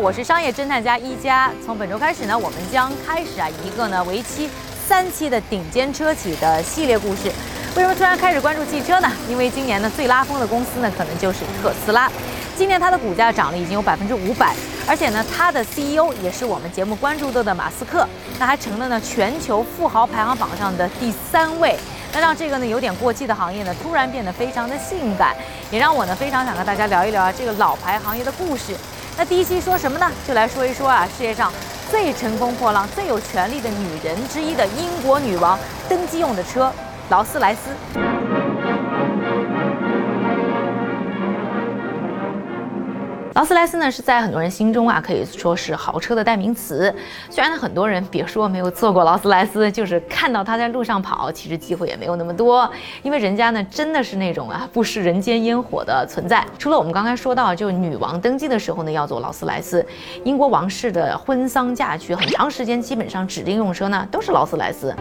我是商业侦探家一加。从本周开始呢，我们将开始啊一个呢为期三期的顶尖车企的系列故事。为什么突然开始关注汽车呢？因为今年呢最拉风的公司呢可能就是特斯拉。今年它的股价涨了已经有百分之五百，而且呢它的 CEO 也是我们节目关注到的马斯克，那还成了呢全球富豪排行榜上的第三位。那让这个呢有点过气的行业呢突然变得非常的性感，也让我呢非常想和大家聊一聊啊这个老牌行业的故事。那第一期说什么呢？就来说一说啊，世界上最乘风破浪、最有权力的女人之一的英国女王登基用的车——劳斯莱斯。劳斯莱斯呢是在很多人心中啊，可以说是豪车的代名词。虽然呢很多人别说没有坐过劳斯莱斯，就是看到它在路上跑，其实机会也没有那么多。因为人家呢真的是那种啊不食人间烟火的存在。除了我们刚才说到，就女王登基的时候呢要坐劳斯莱斯，英国王室的婚丧嫁娶很长时间基本上指定用车呢都是劳斯莱斯。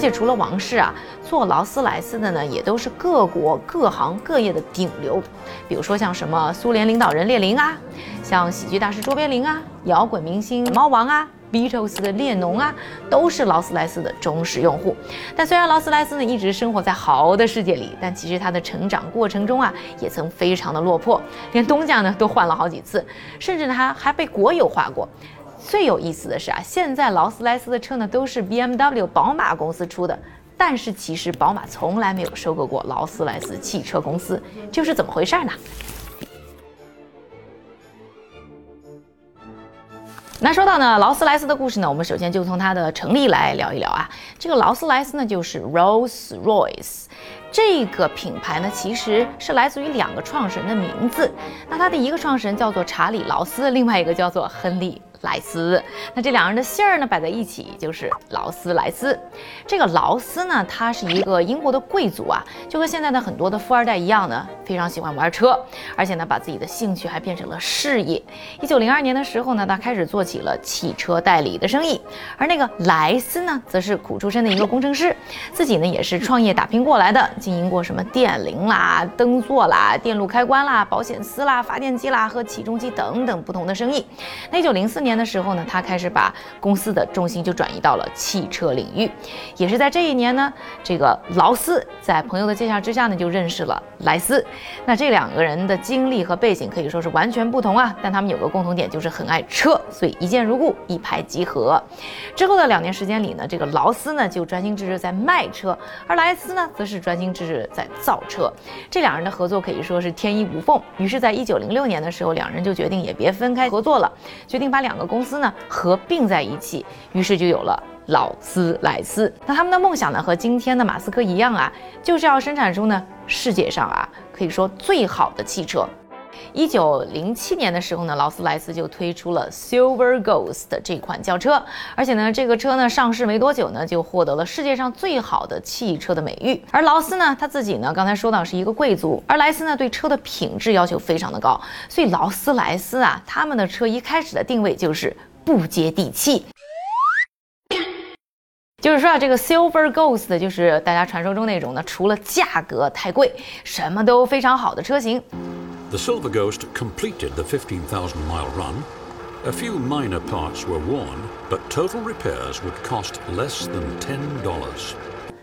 而且除了王室啊，做劳斯莱斯的呢，也都是各国各行各业的顶流。比如说像什么苏联领导人列宁啊，像喜剧大师卓别林啊，摇滚明星猫王啊，Beatles 的列侬啊，都是劳斯莱斯的忠实用户。但虽然劳斯莱斯呢一直生活在豪的世界里，但其实它的成长过程中啊，也曾非常的落魄，连东家呢都换了好几次，甚至呢还被国有化过。最有意思的是啊，现在劳斯莱斯的车呢都是 BMW 宝马公司出的，但是其实宝马从来没有收购过劳斯莱斯汽车公司，这是怎么回事呢？那说到呢劳斯莱斯的故事呢，我们首先就从它的成立来聊一聊啊。这个劳斯莱斯呢就是 Rolls Royce，这个品牌呢其实是来自于两个创始人的名字。那它的一个创始人叫做查理劳斯，另外一个叫做亨利。莱斯，那这两人的姓儿呢摆在一起就是劳斯莱斯。这个劳斯呢，他是一个英国的贵族啊，就和现在的很多的富二代一样呢，非常喜欢玩车，而且呢，把自己的兴趣还变成了事业。一九零二年的时候呢，他开始做起了汽车代理的生意。而那个莱斯呢，则是苦出身的一个工程师，自己呢也是创业打拼过来的，经营过什么电铃啦、灯座啦、电路开关啦、保险丝啦、发电机啦和起重机等等不同的生意。那一九零四年。年的时候呢，他开始把公司的重心就转移到了汽车领域。也是在这一年呢，这个劳斯在朋友的介绍之下呢，就认识了莱斯。那这两个人的经历和背景可以说是完全不同啊，但他们有个共同点，就是很爱车，所以一见如故，一拍即合。之后的两年时间里呢，这个劳斯呢就专心致志在卖车，而莱斯呢则是专心致志在造车。这两人的合作可以说是天衣无缝。于是，在一九零六年的时候，两人就决定也别分开合作了，决定把两个。公司呢合并在一起，于是就有了劳斯莱斯。那他们的梦想呢和今天的马斯克一样啊，就是要生产出呢世界上啊可以说最好的汽车。一九零七年的时候呢，劳斯莱斯就推出了 Silver Ghost 这款轿车，而且呢，这个车呢上市没多久呢，就获得了世界上最好的汽车的美誉。而劳斯呢，他自己呢，刚才说到是一个贵族，而莱斯呢，对车的品质要求非常的高，所以劳斯莱斯啊，他们的车一开始的定位就是不接地气。就是说啊，这个 Silver Ghost 就是大家传说中那种呢，除了价格太贵，什么都非常好的车型。The Silver Ghost completed the 15,000 mile run. A few minor parts were worn, but total repairs would cost less than ten dollars.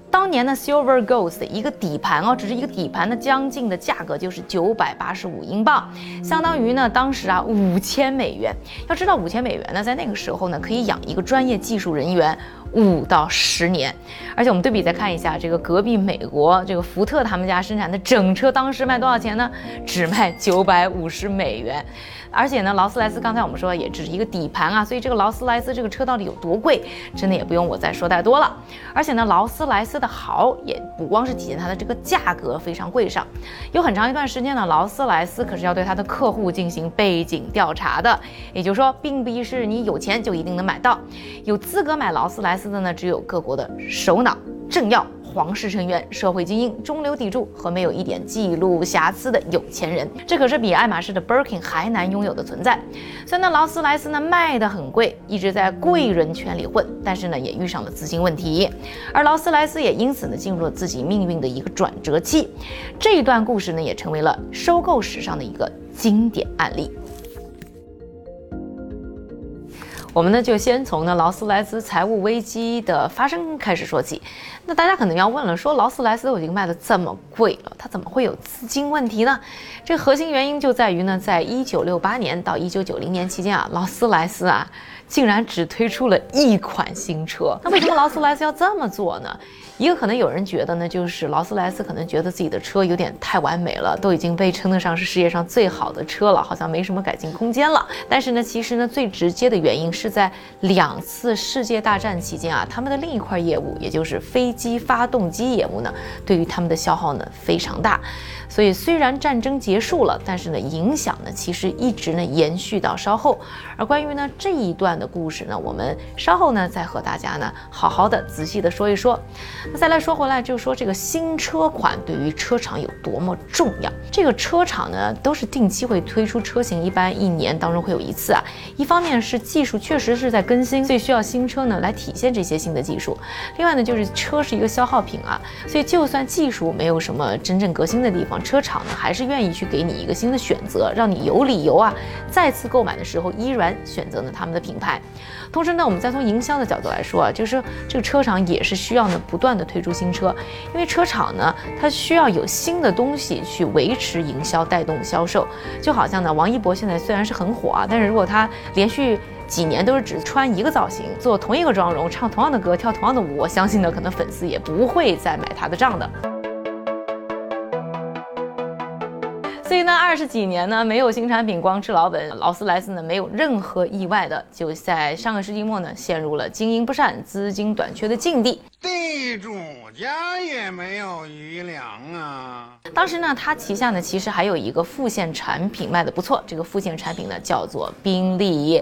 当年的 Silver Ghost 一个底盘哦，只是一个底盘的将近的价格就是九百八十五英镑，相当于呢当时啊五千美元。要知道五千美元呢，在那个时候呢，可以养一个专业技术人员。五到十年，而且我们对比再看一下，这个隔壁美国这个福特他们家生产的整车当时卖多少钱呢？只卖九百五十美元。而且呢，劳斯莱斯刚才我们说也只是一个底盘啊，所以这个劳斯莱斯这个车到底有多贵，真的也不用我再说太多了。而且呢，劳斯莱斯的豪也不光是体现它的这个价格非常贵上，有很长一段时间呢，劳斯莱斯可是要对它的客户进行背景调查的，也就是说，并不是你有钱就一定能买到，有资格买劳斯莱斯的呢，只有各国的首脑、政要。皇室成员、社会精英、中流砥柱和没有一点记录瑕疵的有钱人。这可是比爱马仕的 Birkin 还难拥有的存在。虽然呢，劳斯莱斯呢卖的很贵，一直在贵人圈里混，但是呢也遇上了资金问题，而劳斯莱斯也因此呢进入了自己命运的一个转折期。这一段故事呢也成为了收购史上的一个经典案例。我们呢就先从呢劳斯莱斯财务危机的发生开始说起。那大家可能要问了，说劳斯莱斯都已经卖的这么贵了，它怎么会有资金问题呢？这核心原因就在于呢，在一九六八年到一九九零年期间啊，劳斯莱斯啊竟然只推出了一款新车。那为什么劳斯莱斯要这么做呢？一个可能有人觉得呢，就是劳斯莱斯可能觉得自己的车有点太完美了，都已经被称得上是世界上最好的车了，好像没什么改进空间了。但是呢，其实呢，最直接的原因是在两次世界大战期间啊，他们的另一块业务，也就是飞机发动机业务呢，对于他们的消耗呢非常大。所以虽然战争结束了，但是呢，影响呢其实一直呢延续到稍后。而关于呢这一段的故事呢，我们稍后呢再和大家呢好好的仔细的说一说。那再来说回来，就是说这个新车款对于车厂有多么重要。这个车厂呢都是定期会推出车型，一般一年当中会有一次啊。一方面是技术确实是在更新，所以需要新车呢来体现这些新的技术。另外呢就是车是一个消耗品啊，所以就算技术没有什么真正革新的地方。车厂呢还是愿意去给你一个新的选择，让你有理由啊再次购买的时候依然选择呢他们的品牌。同时呢，我们再从营销的角度来说啊，就是这个车厂也是需要呢不断的推出新车，因为车厂呢它需要有新的东西去维持营销带动销售。就好像呢王一博现在虽然是很火啊，但是如果他连续几年都是只穿一个造型，做同一个妆容，唱同样的歌，跳同样的舞，我相信呢可能粉丝也不会再买他的账的。所以呢，二十几年呢没有新产品，光吃老本，劳斯莱斯呢没有任何意外的，就在上个世纪末呢陷入了经营不善、资金短缺的境地。地主家也没有余粮啊！当时呢，他旗下呢其实还有一个副线产品卖的不错，这个副线产品呢叫做宾利。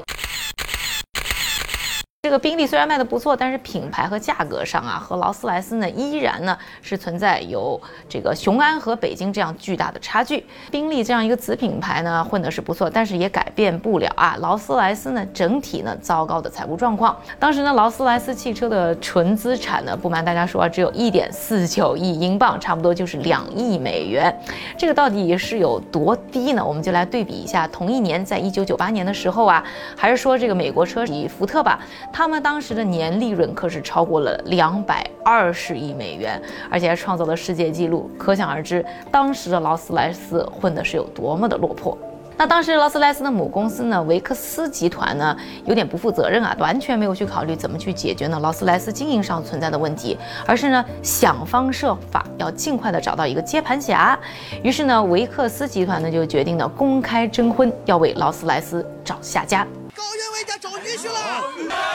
这个宾利虽然卖的不错，但是品牌和价格上啊，和劳斯莱斯呢依然呢是存在有这个雄安和北京这样巨大的差距。宾利这样一个子品牌呢混的是不错，但是也改变不了啊劳斯莱斯呢整体呢糟糕的财务状况。当时呢劳斯莱斯汽车的纯资产呢，不瞒大家说啊，只有一点四九亿英镑，差不多就是两亿美元。这个到底是有多低呢？我们就来对比一下，同一年在一九九八年的时候啊，还是说这个美国车企福特吧。他们当时的年利润可是超过了两百二十亿美元，而且还创造了世界纪录，可想而知，当时的劳斯莱斯混的是有多么的落魄。那当时劳斯莱斯的母公司呢，维克斯集团呢，有点不负责任啊，完全没有去考虑怎么去解决呢劳斯莱斯经营上存在的问题，而是呢想方设法要尽快的找到一个接盘侠。于是呢，维克斯集团呢就决定呢公开征婚，要为劳斯莱斯找下家。高原为家找女婿了。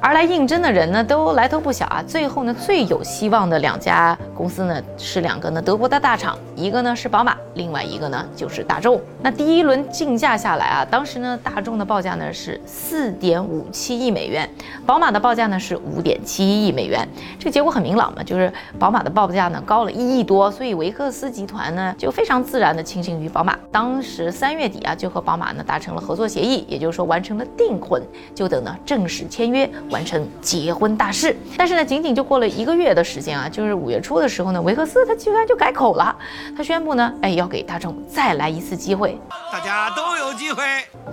而来应征的人呢，都来头不小啊。最后呢，最有希望的两家公司呢，是两个呢德国的大厂，一个呢是宝马，另外一个呢就是大众。那第一轮竞价下来啊，当时呢大众的报价呢是四点五七亿美元，宝马的报价呢是五点七亿美元。这结果很明朗嘛，就是宝马的报价呢高了一亿多，所以维克斯集团呢就非常自然的倾向于宝马。当时三月底啊，就和宝马呢达成了合作协议，也就是说完成了订婚，就等呢正式签约。完成结婚大事，但是呢，仅仅就过了一个月的时间啊，就是五月初的时候呢，维克斯他居然就改口了，他宣布呢，哎，要给大众再来一次机会，大家都有机会。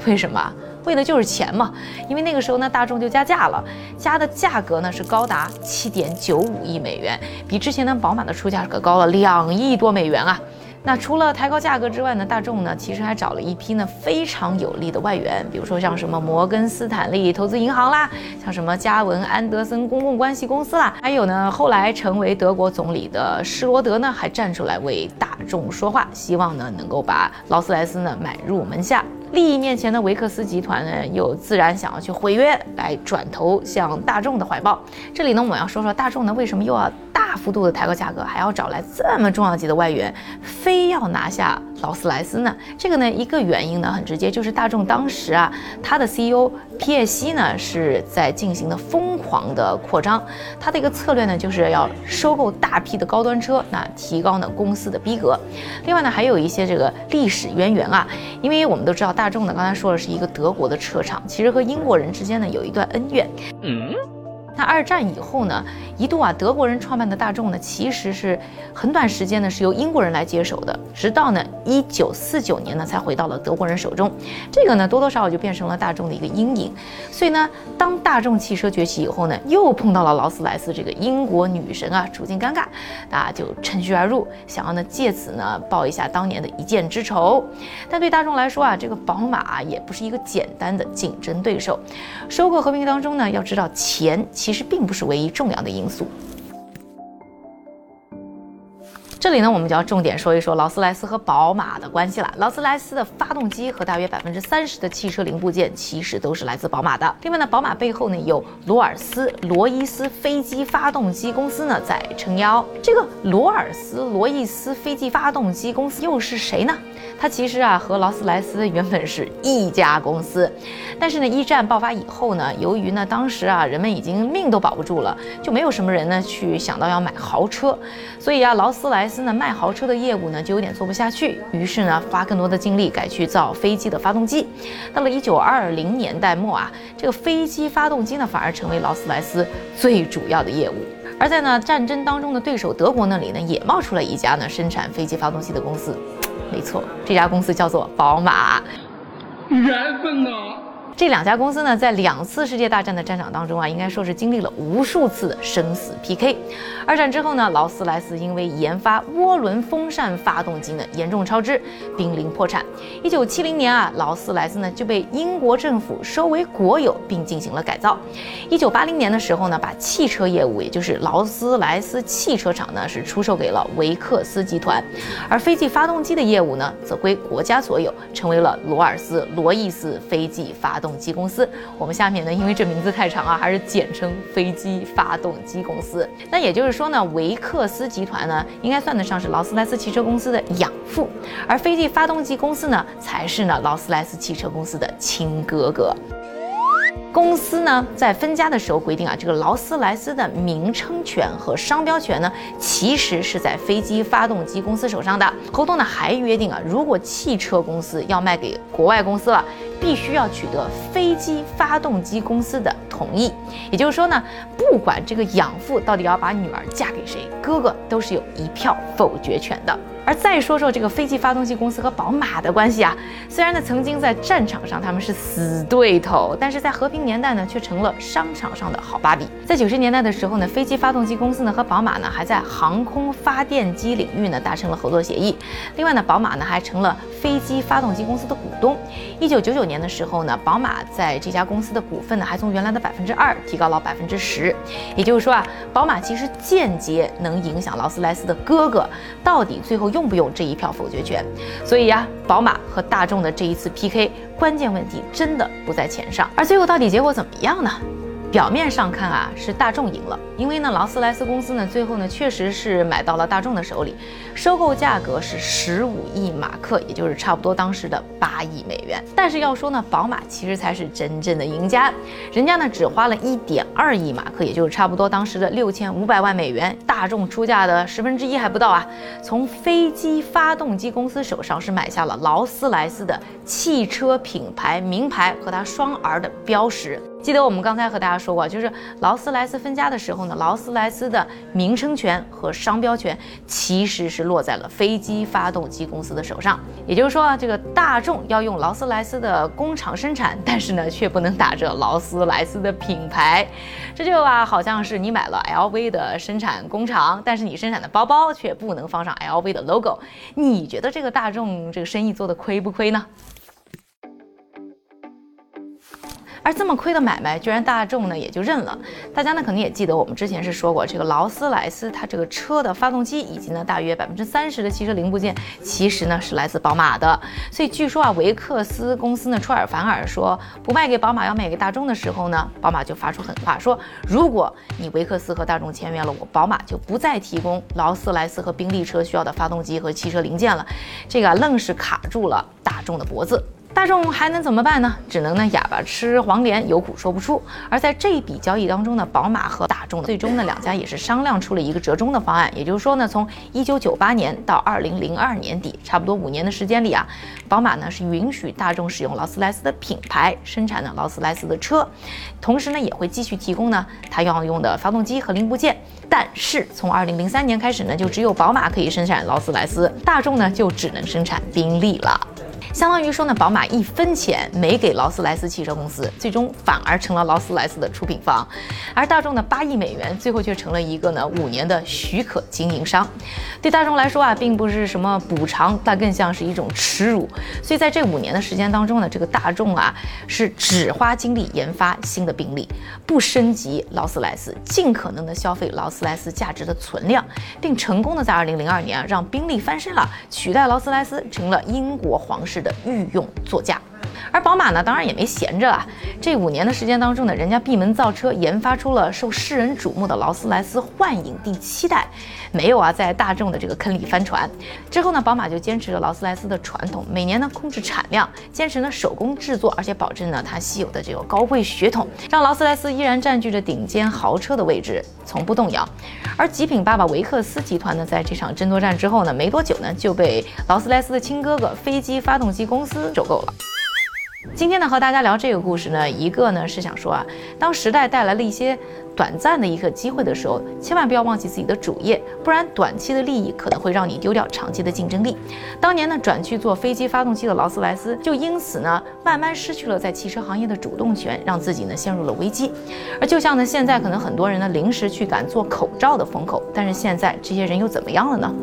为什么？为的就是钱嘛，因为那个时候呢，大众就加价了，加的价格呢是高达七点九五亿美元，比之前的宝马的出价可高了两亿多美元啊。那除了抬高价格之外呢，大众呢其实还找了一批呢非常有力的外援，比如说像什么摩根斯坦利投资银行啦，像什么嘉文安德森公共关系公司啦，还有呢后来成为德国总理的施罗德呢还站出来为大众说话，希望呢能够把劳斯莱斯呢买入门下。利益面前的维克斯集团呢又自然想要去毁约，来转投向大众的怀抱。这里呢我们要说说大众呢为什么又要大。大幅度的抬高价格，还要找来这么重量级的外援，非要拿下劳斯莱斯呢？这个呢，一个原因呢很直接，就是大众当时啊，它的 CEO 皮耶西呢是在进行的疯狂的扩张，他的一个策略呢就是要收购大批的高端车，那提高呢公司的逼格。另外呢，还有一些这个历史渊源啊，因为我们都知道大众呢，刚才说的是一个德国的车厂，其实和英国人之间呢有一段恩怨。嗯。那二战以后呢，一度啊，德国人创办的大众呢，其实是很短时间呢是由英国人来接手的，直到呢一九四九年呢才回到了德国人手中。这个呢多多少少就变成了大众的一个阴影。所以呢，当大众汽车崛起以后呢，又碰到了劳斯莱斯这个英国女神啊，处境尴尬，大家就趁虚而入，想要呢借此呢报一下当年的一箭之仇。但对大众来说啊，这个宝马也不是一个简单的竞争对手。收购合并当中呢，要知道钱。其实并不是唯一重要的因素。这里呢，我们就要重点说一说劳斯莱斯和宝马的关系了。劳斯莱斯的发动机和大约百分之三十的汽车零部件，其实都是来自宝马的。另外呢，宝马背后呢有罗尔斯罗伊斯飞机发动机公司呢在撑腰。这个罗尔斯罗伊斯飞机发动机公司又是谁呢？它其实啊和劳斯莱斯原本是一家公司，但是呢，一战爆发以后呢，由于呢当时啊人们已经命都保不住了，就没有什么人呢去想到要买豪车，所以啊劳斯莱斯。呢卖豪车的业务呢就有点做不下去，于是呢花更多的精力改去造飞机的发动机。到了一九二零年代末啊，这个飞机发动机呢反而成为劳斯莱斯最主要的业务。而在呢战争当中的对手德国那里呢也冒出了一家呢生产飞机发动机的公司，没错，这家公司叫做宝马。缘分呐！这两家公司呢，在两次世界大战的战场当中啊，应该说是经历了无数次的生死 PK。二战之后呢，劳斯莱斯因为研发涡轮风扇发动机呢严重超支，濒临破产。一九七零年啊，劳斯莱斯呢就被英国政府收为国有，并进行了改造。一九八零年的时候呢，把汽车业务，也就是劳斯莱斯汽车厂呢，是出售给了维克斯集团，而飞机发动机的业务呢，则归国家所有，成为了罗尔斯罗伊斯飞机发。动动机公司，我们下面呢，因为这名字太长啊，还是简称飞机发动机公司。那也就是说呢，维克斯集团呢，应该算得上是劳斯莱斯汽车公司的养父，而飞机发动机公司呢，才是呢劳斯莱斯汽车公司的亲哥哥。公司呢，在分家的时候规定啊，这个劳斯莱斯的名称权和商标权呢，其实是在飞机发动机公司手上的。合同呢还约定啊，如果汽车公司要卖给国外公司了，必须要取得飞机发动机公司的同意。也就是说呢，不管这个养父到底要把女儿嫁给谁，哥哥都是有一票否决权的。而再说说这个飞机发动机公司和宝马的关系啊，虽然呢曾经在战场上他们是死对头，但是在和平年代呢却成了商场上的好芭比。在九十年代的时候呢，飞机发动机公司呢和宝马呢还在航空发电机领域呢达成了合作协议。另外呢，宝马呢还成了飞机发动机公司的股东。一九九九年的时候呢，宝马在这家公司的股份呢还从原来的百分之二提高到百分之十。也就是说啊，宝马其实间接能影响劳斯莱斯的哥哥到底最后。用不用这一票否决权？所以呀，宝马和大众的这一次 PK，关键问题真的不在钱上。而最后到底结果怎么样呢？表面上看啊，是大众赢了，因为呢，劳斯莱斯公司呢，最后呢，确实是买到了大众的手里，收购价格是十五亿马克，也就是差不多当时的八亿美元。但是要说呢，宝马其实才是真正的赢家，人家呢只花了一点二亿马克，也就是差不多当时的六千五百万美元，大众出价的十分之一还不到啊，从飞机发动机公司手上是买下了劳斯莱斯的汽车品牌名牌和它双儿的标识。记得我们刚才和大家说过，就是劳斯莱斯分家的时候呢，劳斯莱斯的名称权和商标权其实是落在了飞机发动机公司的手上。也就是说啊，这个大众要用劳斯莱斯的工厂生产，但是呢，却不能打着劳斯莱斯的品牌。这就啊，好像是你买了 LV 的生产工厂，但是你生产的包包却不能放上 LV 的 logo。你觉得这个大众这个生意做的亏不亏呢？而这么亏的买卖，居然大众呢也就认了。大家呢可能也记得，我们之前是说过，这个劳斯莱斯它这个车的发动机以及呢大约百分之三十的汽车零部件，其实呢是来自宝马的。所以据说啊，维克斯公司呢出尔反尔说不卖给宝马，要卖给大众的时候呢，宝马就发出狠话，说如果你维克斯和大众签约了，我宝马就不再提供劳斯莱斯和宾利车需要的发动机和汽车零件了。这个愣是卡住了大众的脖子。大众还能怎么办呢？只能呢哑巴吃黄连，有苦说不出。而在这一笔交易当中呢，宝马和大众最终呢两家也是商量出了一个折中的方案。也就是说呢，从一九九八年到二零零二年底，差不多五年的时间里啊，宝马呢是允许大众使用劳斯莱斯的品牌生产的劳斯莱斯的车，同时呢也会继续提供呢它要用的发动机和零部件。但是从二零零三年开始呢，就只有宝马可以生产劳斯莱斯，大众呢就只能生产宾利了。相当于说呢，宝马一分钱没给劳斯莱斯汽车公司，最终反而成了劳斯莱斯的出品方，而大众的八亿美元最后却成了一个呢五年的许可经营商。对大众来说啊，并不是什么补偿，但更像是一种耻辱。所以在这五年的时间当中呢，这个大众啊是只花精力研发新的宾利，不升级劳斯莱斯，尽可能的消费劳斯莱斯价值的存量，并成功的在二零零二年啊让宾利翻身了，取代劳斯莱斯成了英国皇室。的御用座驾，而宝马呢，当然也没闲着啊。这五年的时间当中呢，人家闭门造车，研发出了受世人瞩目的劳斯莱斯幻影第七代，没有啊，在大众的这个坑里翻船。之后呢，宝马就坚持着劳斯莱斯的传统，每年呢控制产量，坚持呢手工制作，而且保证呢它稀有的这个高贵血统，让劳斯莱斯依然占据着顶尖豪车的位置，从不动摇。而极品爸爸维克斯集团呢，在这场争夺战之后呢，没多久呢，就被劳斯莱斯的亲哥哥飞机发动机公司收购了。今天呢，和大家聊这个故事呢，一个呢是想说啊，当时代带来了一些短暂的一个机会的时候，千万不要忘记自己的主业，不然短期的利益可能会让你丢掉长期的竞争力。当年呢，转去做飞机发动机的劳斯莱斯，就因此呢，慢慢失去了在汽车行业的主动权，让自己呢陷入了危机。而就像呢，现在可能很多人呢临时去赶做口罩的风口，但是现在这些人又怎么样了呢？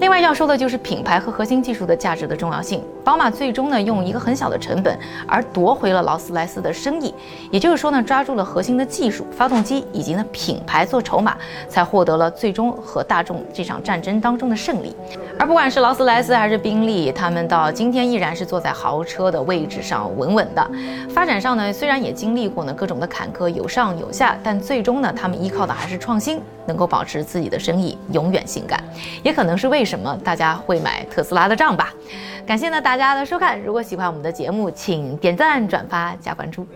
另外要说的就是品牌和核心技术的价值的重要性。宝马最终呢用一个很小的成本而夺回了劳斯莱斯的生意，也就是说呢抓住了核心的技术、发动机以及呢品牌做筹码，才获得了最终和大众这场战争当中的胜利。而不管是劳斯莱斯还是宾利，他们到今天依然是坐在豪车的位置上稳稳的。发展上呢虽然也经历过呢各种的坎坷，有上有下，但最终呢他们依靠的还是创新，能够保持自己的生意永远性感。也可能是为什么大家会买特斯拉的账吧？感谢呢大家的收看，如果喜欢我们的节目，请点赞、转发、加关注。